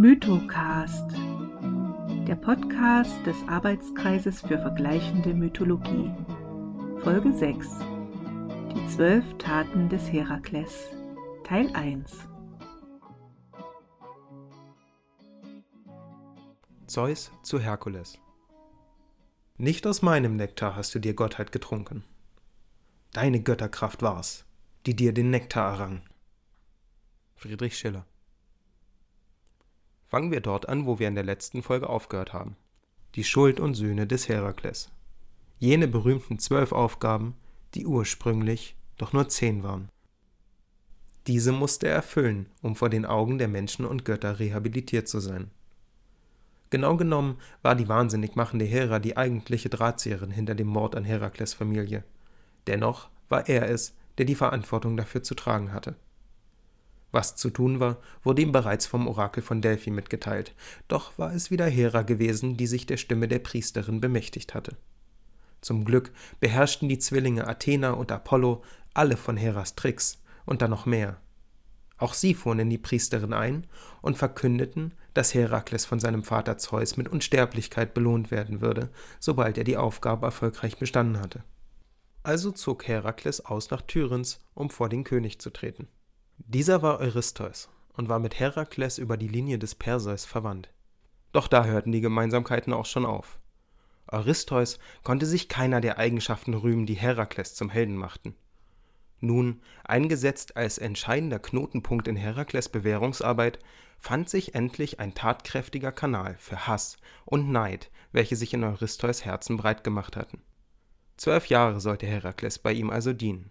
Mythocast, der Podcast des Arbeitskreises für vergleichende Mythologie. Folge 6. Die zwölf Taten des Herakles. Teil 1. Zeus zu Herkules. Nicht aus meinem Nektar hast du dir Gottheit getrunken. Deine Götterkraft war's, die dir den Nektar errang. Friedrich Schiller. Fangen wir dort an, wo wir in der letzten Folge aufgehört haben. Die Schuld und Sühne des Herakles. Jene berühmten zwölf Aufgaben, die ursprünglich doch nur zehn waren. Diese musste er erfüllen, um vor den Augen der Menschen und Götter rehabilitiert zu sein. Genau genommen war die wahnsinnig machende Hera die eigentliche Drahtzieherin hinter dem Mord an Herakles Familie. Dennoch war er es, der die Verantwortung dafür zu tragen hatte. Was zu tun war, wurde ihm bereits vom Orakel von Delphi mitgeteilt, doch war es wieder Hera gewesen, die sich der Stimme der Priesterin bemächtigt hatte. Zum Glück beherrschten die Zwillinge Athena und Apollo alle von Heras Tricks und dann noch mehr. Auch sie fuhren in die Priesterin ein und verkündeten, dass Herakles von seinem Vater Zeus mit Unsterblichkeit belohnt werden würde, sobald er die Aufgabe erfolgreich bestanden hatte. Also zog Herakles aus nach Tyrens, um vor den König zu treten. Dieser war Eurystheus und war mit Herakles über die Linie des Perseus verwandt. Doch da hörten die Gemeinsamkeiten auch schon auf. Eurystheus konnte sich keiner der Eigenschaften rühmen, die Herakles zum Helden machten. Nun, eingesetzt als entscheidender Knotenpunkt in Herakles Bewährungsarbeit, fand sich endlich ein tatkräftiger Kanal für Hass und Neid, welche sich in Eurystheus Herzen breit gemacht hatten. Zwölf Jahre sollte Herakles bei ihm also dienen.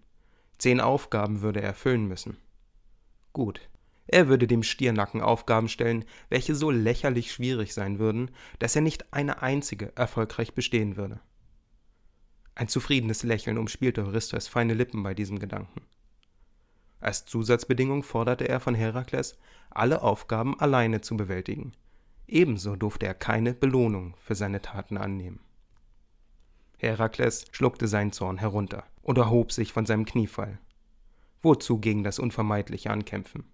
Zehn Aufgaben würde er erfüllen müssen. Gut, er würde dem Stiernacken Aufgaben stellen, welche so lächerlich schwierig sein würden, dass er nicht eine einzige erfolgreich bestehen würde. Ein zufriedenes Lächeln umspielte Eurystheus feine Lippen bei diesem Gedanken. Als Zusatzbedingung forderte er von Herakles, alle Aufgaben alleine zu bewältigen. Ebenso durfte er keine Belohnung für seine Taten annehmen. Herakles schluckte seinen Zorn herunter und erhob sich von seinem Kniefall. Wozu gegen das Unvermeidliche ankämpfen?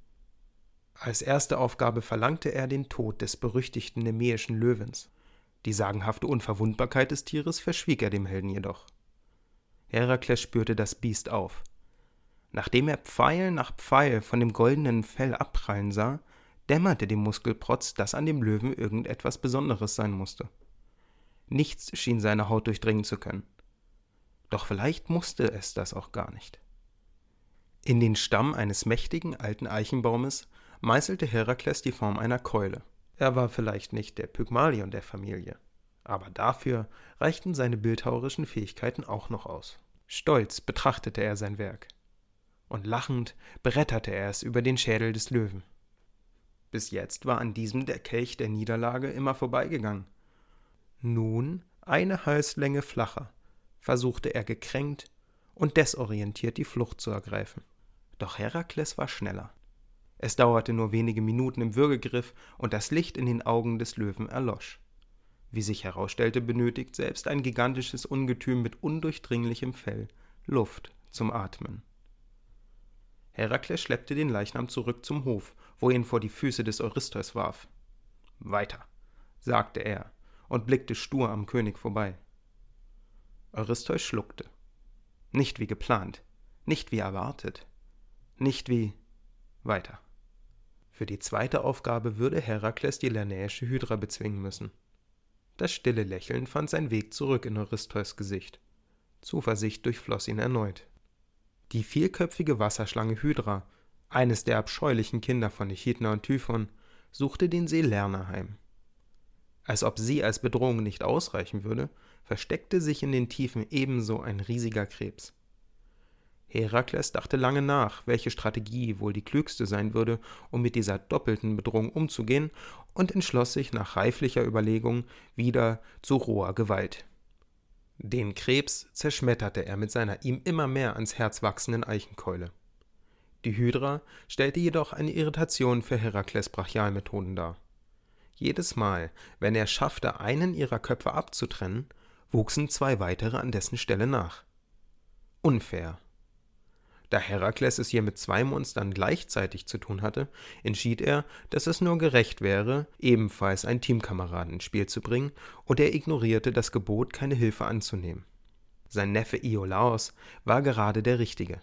Als erste Aufgabe verlangte er den Tod des berüchtigten nemäischen Löwens. Die sagenhafte Unverwundbarkeit des Tieres verschwieg er dem Helden jedoch. Herakles spürte das Biest auf. Nachdem er Pfeil nach Pfeil von dem goldenen Fell abprallen sah, dämmerte dem Muskelprotz, dass an dem Löwen irgendetwas Besonderes sein musste. Nichts schien seine Haut durchdringen zu können. Doch vielleicht musste es das auch gar nicht. In den Stamm eines mächtigen alten Eichenbaumes meißelte Herakles die Form einer Keule. Er war vielleicht nicht der Pygmalion der Familie, aber dafür reichten seine bildhauerischen Fähigkeiten auch noch aus. Stolz betrachtete er sein Werk. Und lachend bretterte er es über den Schädel des Löwen. Bis jetzt war an diesem der Kelch der Niederlage immer vorbeigegangen. Nun, eine Halslänge flacher, versuchte er gekränkt und desorientiert die Flucht zu ergreifen. Doch Herakles war schneller. Es dauerte nur wenige Minuten im Würgegriff und das Licht in den Augen des Löwen erlosch. Wie sich herausstellte, benötigt selbst ein gigantisches Ungetüm mit undurchdringlichem Fell Luft zum Atmen. Herakles schleppte den Leichnam zurück zum Hof, wo er ihn vor die Füße des Eurystheus warf. Weiter, sagte er und blickte stur am König vorbei. Eurystheus schluckte. Nicht wie geplant, nicht wie erwartet. Nicht wie weiter. Für die zweite Aufgabe würde Herakles die lernäische Hydra bezwingen müssen. Das stille Lächeln fand seinen Weg zurück in Eurystheus Gesicht. Zuversicht durchfloss ihn erneut. Die vielköpfige Wasserschlange Hydra, eines der abscheulichen Kinder von Echidna und Typhon, suchte den See Lerna heim. Als ob sie als Bedrohung nicht ausreichen würde, versteckte sich in den Tiefen ebenso ein riesiger Krebs. Herakles dachte lange nach, welche Strategie wohl die klügste sein würde, um mit dieser doppelten Bedrohung umzugehen, und entschloss sich nach reiflicher Überlegung wieder zu roher Gewalt. Den Krebs zerschmetterte er mit seiner ihm immer mehr ans Herz wachsenden Eichenkeule. Die Hydra stellte jedoch eine Irritation für Herakles Brachialmethoden dar. Jedes Mal, wenn er schaffte, einen ihrer Köpfe abzutrennen, wuchsen zwei weitere an dessen Stelle nach. Unfair Da Herakles es hier mit zwei Monstern gleichzeitig zu tun hatte, entschied er, dass es nur gerecht wäre, ebenfalls einen Teamkameraden ins Spiel zu bringen, und er ignorierte das Gebot, keine Hilfe anzunehmen. Sein Neffe Iolaos war gerade der Richtige.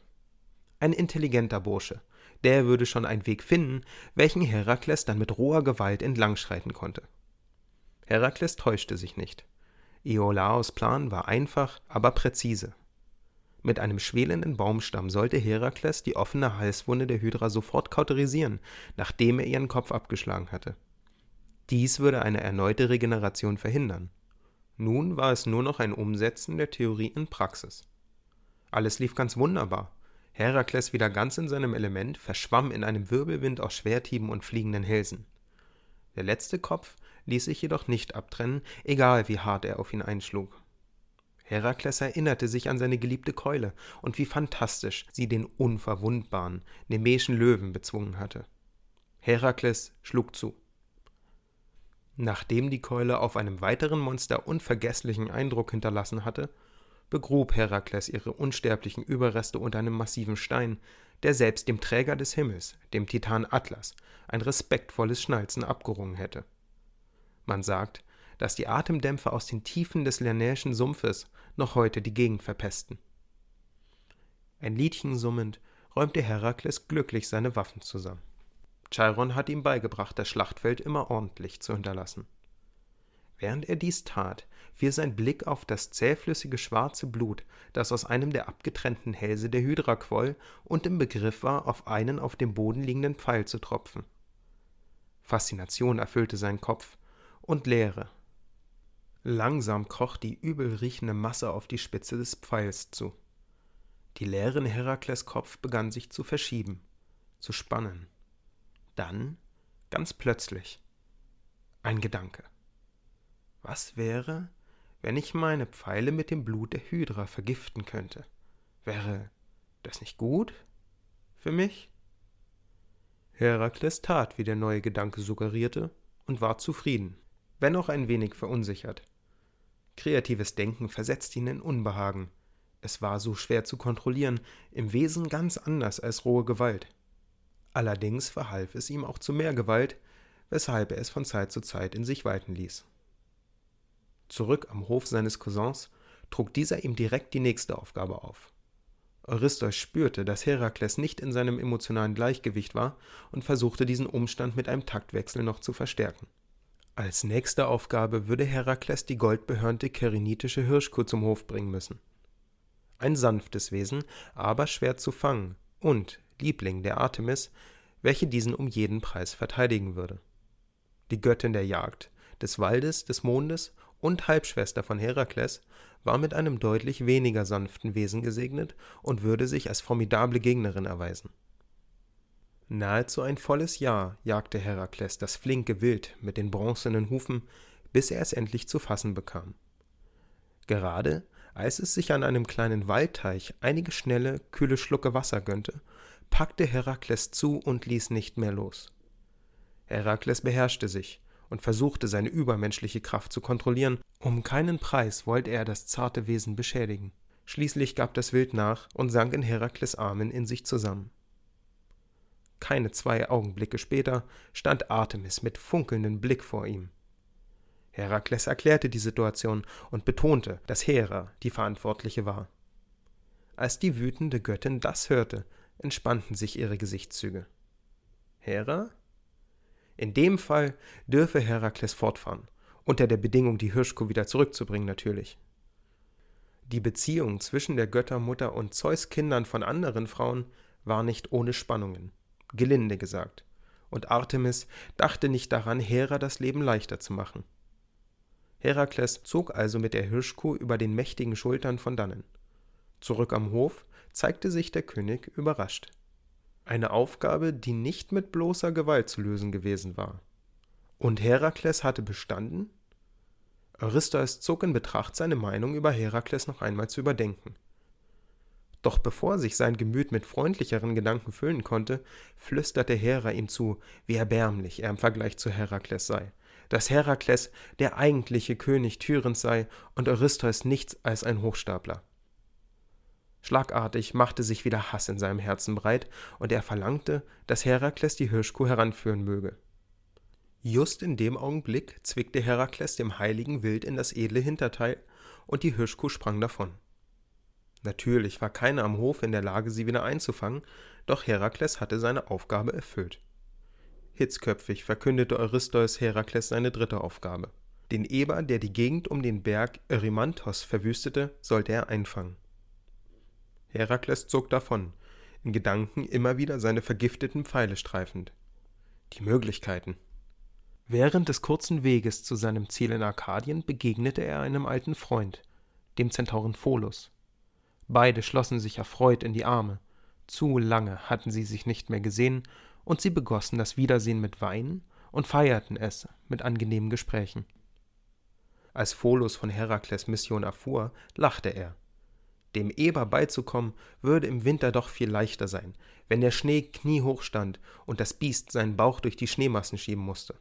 Ein intelligenter Bursche, der würde schon einen Weg finden, welchen Herakles dann mit roher Gewalt entlangschreiten konnte. Herakles täuschte sich nicht. Iolaos Plan war einfach, aber präzise. Mit einem schwelenden Baumstamm sollte Herakles die offene Halswunde der Hydra sofort kauterisieren, nachdem er ihren Kopf abgeschlagen hatte. Dies würde eine erneute Regeneration verhindern. Nun war es nur noch ein Umsetzen der Theorie in Praxis. Alles lief ganz wunderbar. Herakles wieder ganz in seinem Element verschwamm in einem Wirbelwind aus Schwerthieben und fliegenden Hälsen. Der letzte Kopf ließ sich jedoch nicht abtrennen, egal wie hart er auf ihn einschlug. Herakles erinnerte sich an seine geliebte Keule und wie fantastisch sie den unverwundbaren, nemeischen Löwen bezwungen hatte. Herakles schlug zu. Nachdem die Keule auf einem weiteren Monster unvergesslichen Eindruck hinterlassen hatte, begrub Herakles ihre unsterblichen Überreste unter einem massiven Stein, der selbst dem Träger des Himmels, dem Titan Atlas, ein respektvolles Schnalzen abgerungen hätte. Man sagt, dass die Atemdämpfe aus den Tiefen des Lernäischen Sumpfes noch heute die Gegend verpesten. Ein Liedchen summend räumte Herakles glücklich seine Waffen zusammen. Chiron hat ihm beigebracht, das Schlachtfeld immer ordentlich zu hinterlassen. Während er dies tat, fiel sein Blick auf das zähflüssige schwarze Blut, das aus einem der abgetrennten Hälse der Hydra quoll und im Begriff war, auf einen auf dem Boden liegenden Pfeil zu tropfen. Faszination erfüllte seinen Kopf und Leere. Langsam kroch die übel riechende Masse auf die Spitze des Pfeils zu. Die leeren Herakles Kopf begann sich zu verschieben, zu spannen. Dann, ganz plötzlich, ein Gedanke. Was wäre, wenn ich meine Pfeile mit dem Blut der Hydra vergiften könnte? Wäre das nicht gut für mich? Herakles tat, wie der neue Gedanke suggerierte, und war zufrieden, wenn auch ein wenig verunsichert. Kreatives Denken versetzte ihn in Unbehagen. Es war so schwer zu kontrollieren, im Wesen ganz anders als rohe Gewalt. Allerdings verhalf es ihm auch zu mehr Gewalt, weshalb er es von Zeit zu Zeit in sich walten ließ. Zurück am Hof seines Cousins trug dieser ihm direkt die nächste Aufgabe auf. Eurystheus spürte, dass Herakles nicht in seinem emotionalen Gleichgewicht war und versuchte diesen Umstand mit einem Taktwechsel noch zu verstärken. Als nächste Aufgabe würde Herakles die goldbehörnte kerinitische Hirschkuh zum Hof bringen müssen. Ein sanftes Wesen, aber schwer zu fangen und Liebling der Artemis, welche diesen um jeden Preis verteidigen würde. Die Göttin der Jagd, des Waldes, des Mondes und Halbschwester von Herakles war mit einem deutlich weniger sanften Wesen gesegnet und würde sich als formidable Gegnerin erweisen. Nahezu ein volles Jahr jagte Herakles das flinke Wild mit den bronzenen Hufen, bis er es endlich zu fassen bekam. Gerade als es sich an einem kleinen Waldteich einige schnelle, kühle Schlucke Wasser gönnte, packte Herakles zu und ließ nicht mehr los. Herakles beherrschte sich und versuchte seine übermenschliche Kraft zu kontrollieren, um keinen Preis wollte er das zarte Wesen beschädigen. Schließlich gab das Wild nach und sank in Herakles Armen in sich zusammen. Keine zwei Augenblicke später stand Artemis mit funkelndem Blick vor ihm. Herakles erklärte die Situation und betonte, dass Hera die Verantwortliche war. Als die wütende Göttin das hörte, entspannten sich ihre Gesichtszüge. Hera? In dem Fall dürfe Herakles fortfahren, unter der Bedingung, die Hirschkuh wieder zurückzubringen natürlich. Die Beziehung zwischen der Göttermutter und Zeus Kindern von anderen Frauen war nicht ohne Spannungen, gelinde gesagt, und Artemis dachte nicht daran, Hera das Leben leichter zu machen. Herakles zog also mit der Hirschkuh über den mächtigen Schultern von dannen. Zurück am Hof zeigte sich der König überrascht. Eine Aufgabe, die nicht mit bloßer Gewalt zu lösen gewesen war. Und Herakles hatte bestanden? Eurystheus zog in Betracht, seine Meinung über Herakles noch einmal zu überdenken. Doch bevor sich sein Gemüt mit freundlicheren Gedanken füllen konnte, flüsterte Hera ihm zu, wie erbärmlich er im Vergleich zu Herakles sei, dass Herakles der eigentliche König Tyrens sei und Eurystheus nichts als ein Hochstapler. Schlagartig machte sich wieder Hass in seinem Herzen breit, und er verlangte, dass Herakles die Hirschkuh heranführen möge. Just in dem Augenblick zwickte Herakles dem heiligen Wild in das edle Hinterteil, und die Hirschkuh sprang davon. Natürlich war keiner am Hof in der Lage, sie wieder einzufangen, doch Herakles hatte seine Aufgabe erfüllt. Hitzköpfig verkündete Eurystheus Herakles seine dritte Aufgabe. Den Eber, der die Gegend um den Berg Erymanthos verwüstete, sollte er einfangen. Herakles zog davon, in Gedanken immer wieder seine vergifteten Pfeile streifend. Die Möglichkeiten. Während des kurzen Weges zu seinem Ziel in Arkadien begegnete er einem alten Freund, dem Zentauren Pholus. Beide schlossen sich erfreut in die Arme. Zu lange hatten sie sich nicht mehr gesehen, und sie begossen das Wiedersehen mit Wein und feierten es mit angenehmen Gesprächen. Als Pholus von Herakles Mission erfuhr, lachte er. Dem Eber beizukommen, würde im Winter doch viel leichter sein, wenn der Schnee kniehoch stand und das Biest seinen Bauch durch die Schneemassen schieben musste.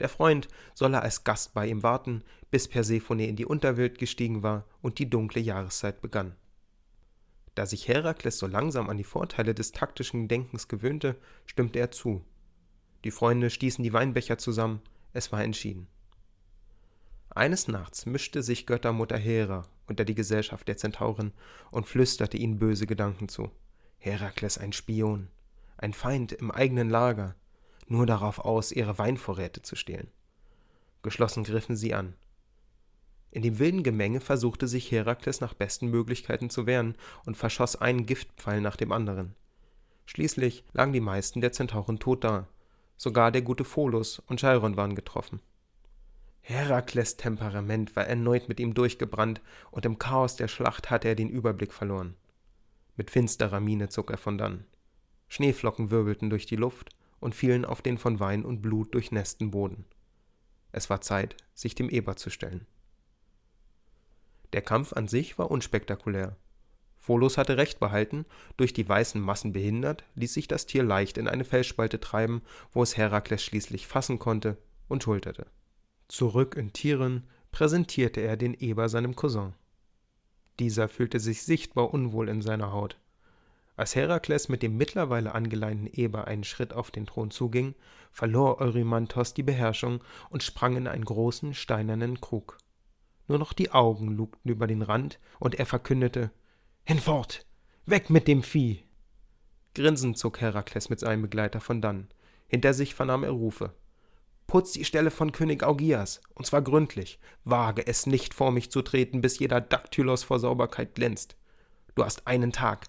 Der Freund solle als Gast bei ihm warten, bis Persephone in die Unterwelt gestiegen war und die dunkle Jahreszeit begann. Da sich Herakles so langsam an die Vorteile des taktischen Denkens gewöhnte, stimmte er zu. Die Freunde stießen die Weinbecher zusammen, es war entschieden. Eines Nachts mischte sich Göttermutter Hera unter die Gesellschaft der Zentauren und flüsterte ihnen böse Gedanken zu. Herakles ein Spion, ein Feind im eigenen Lager, nur darauf aus, ihre Weinvorräte zu stehlen. Geschlossen griffen sie an. In dem wilden Gemenge versuchte sich Herakles nach besten Möglichkeiten zu wehren und verschoss einen Giftpfeil nach dem anderen. Schließlich lagen die meisten der Zentauren tot da. Sogar der gute Pholus und Chiron waren getroffen. Herakles Temperament war erneut mit ihm durchgebrannt, und im Chaos der Schlacht hatte er den Überblick verloren. Mit finsterer Miene zog er von dann. Schneeflocken wirbelten durch die Luft und fielen auf den von Wein und Blut durchnässten Boden. Es war Zeit, sich dem Eber zu stellen. Der Kampf an sich war unspektakulär. Pholus hatte recht behalten, durch die weißen Massen behindert, ließ sich das Tier leicht in eine Felsspalte treiben, wo es Herakles schließlich fassen konnte und schulterte. Zurück in Tieren präsentierte er den Eber seinem Cousin. Dieser fühlte sich sichtbar unwohl in seiner Haut. Als Herakles mit dem mittlerweile angeleinten Eber einen Schritt auf den Thron zuging, verlor Eurymanthos die Beherrschung und sprang in einen großen steinernen Krug. Nur noch die Augen lugten über den Rand, und er verkündete Hinfort. Weg mit dem Vieh. Grinsend zog Herakles mit seinem Begleiter von dann. Hinter sich vernahm er Rufe. Putz die Stelle von König Augias, und zwar gründlich. Wage es nicht vor mich zu treten, bis jeder Daktylos vor Sauberkeit glänzt. Du hast einen Tag.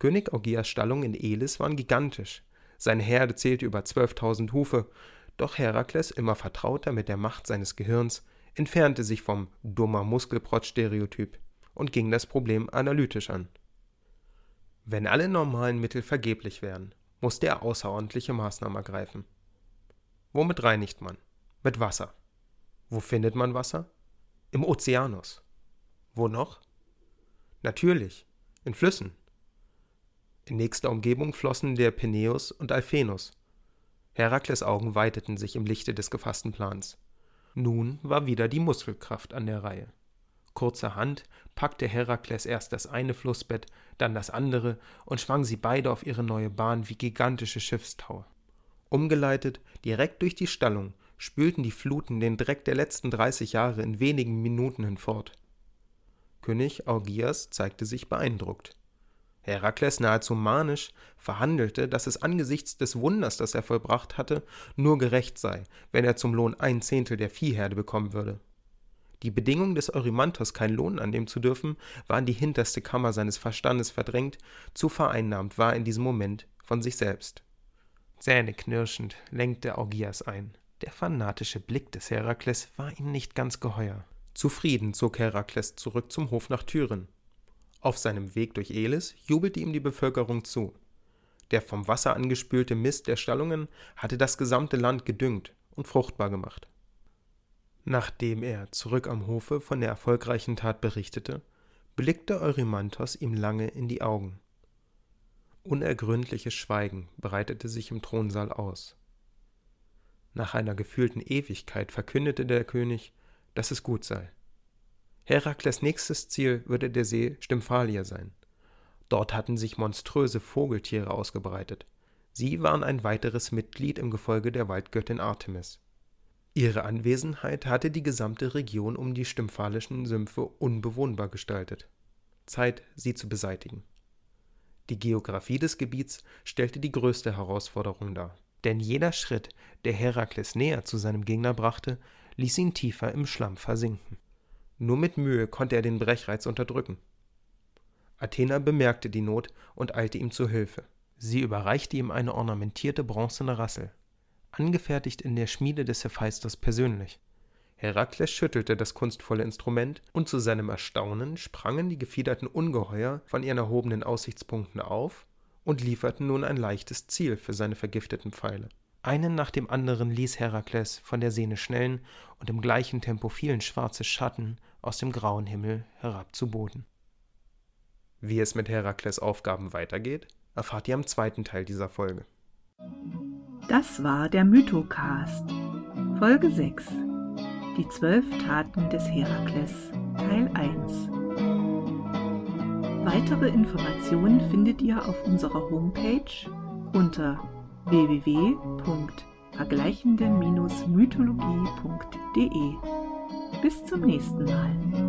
König Augias Stallungen in Elis waren gigantisch. Seine Herde zählte über zwölftausend Hufe, doch Herakles, immer vertrauter mit der Macht seines Gehirns, entfernte sich vom dummer Muskelprotz-Stereotyp und ging das Problem analytisch an. Wenn alle normalen Mittel vergeblich wären, musste er außerordentliche Maßnahmen ergreifen. Womit reinigt man? Mit Wasser. Wo findet man Wasser? Im Ozeanus. Wo noch? Natürlich, in Flüssen. In nächster Umgebung flossen der Peneus und Alphenus. Herakles Augen weiteten sich im Lichte des gefassten Plans. Nun war wieder die Muskelkraft an der Reihe. Kurzerhand packte Herakles erst das eine Flussbett, dann das andere und schwang sie beide auf ihre neue Bahn wie gigantische Schiffstaue. Umgeleitet, direkt durch die Stallung, spülten die Fluten den Dreck der letzten dreißig Jahre in wenigen Minuten hinfort. König Augias zeigte sich beeindruckt. Herakles nahezu manisch verhandelte, dass es angesichts des Wunders, das er vollbracht hatte, nur gerecht sei, wenn er zum Lohn ein Zehntel der Viehherde bekommen würde. Die Bedingung des Eurymanthos, keinen Lohn annehmen zu dürfen, war in die hinterste Kammer seines Verstandes verdrängt, zu vereinnahmt war in diesem Moment von sich selbst. Zähneknirschend lenkte Augias ein. Der fanatische Blick des Herakles war ihm nicht ganz geheuer. Zufrieden zog Herakles zurück zum Hof nach Tyren. Auf seinem Weg durch Elis jubelte ihm die Bevölkerung zu. Der vom Wasser angespülte Mist der Stallungen hatte das gesamte Land gedüngt und fruchtbar gemacht. Nachdem er zurück am Hofe von der erfolgreichen Tat berichtete, blickte Eurymanthos ihm lange in die Augen. Unergründliches Schweigen breitete sich im Thronsaal aus. Nach einer gefühlten Ewigkeit verkündete der König, dass es gut sei. Herakles nächstes Ziel würde der See Stymphalia sein. Dort hatten sich monströse Vogeltiere ausgebreitet. Sie waren ein weiteres Mitglied im Gefolge der Waldgöttin Artemis. Ihre Anwesenheit hatte die gesamte Region um die stymphalischen Sümpfe unbewohnbar gestaltet. Zeit, sie zu beseitigen. Die Geographie des Gebiets stellte die größte Herausforderung dar, denn jeder Schritt, der Herakles näher zu seinem Gegner brachte, ließ ihn tiefer im Schlamm versinken. Nur mit Mühe konnte er den Brechreiz unterdrücken. Athena bemerkte die Not und eilte ihm zu Hilfe. Sie überreichte ihm eine ornamentierte bronzene Rassel, angefertigt in der Schmiede des Hephaistos persönlich. Herakles schüttelte das kunstvolle Instrument, und zu seinem Erstaunen sprangen die gefiederten Ungeheuer von ihren erhobenen Aussichtspunkten auf und lieferten nun ein leichtes Ziel für seine vergifteten Pfeile. Einen nach dem anderen ließ Herakles von der Sehne schnellen, und im gleichen Tempo fielen schwarze Schatten aus dem grauen Himmel herab zu Boden. Wie es mit Herakles Aufgaben weitergeht, erfahrt ihr im zweiten Teil dieser Folge. Das war der Mythocast, Folge 6. Die zwölf Taten des Herakles, Teil 1. Weitere Informationen findet ihr auf unserer Homepage unter www.vergleichende-mythologie.de. Bis zum nächsten Mal.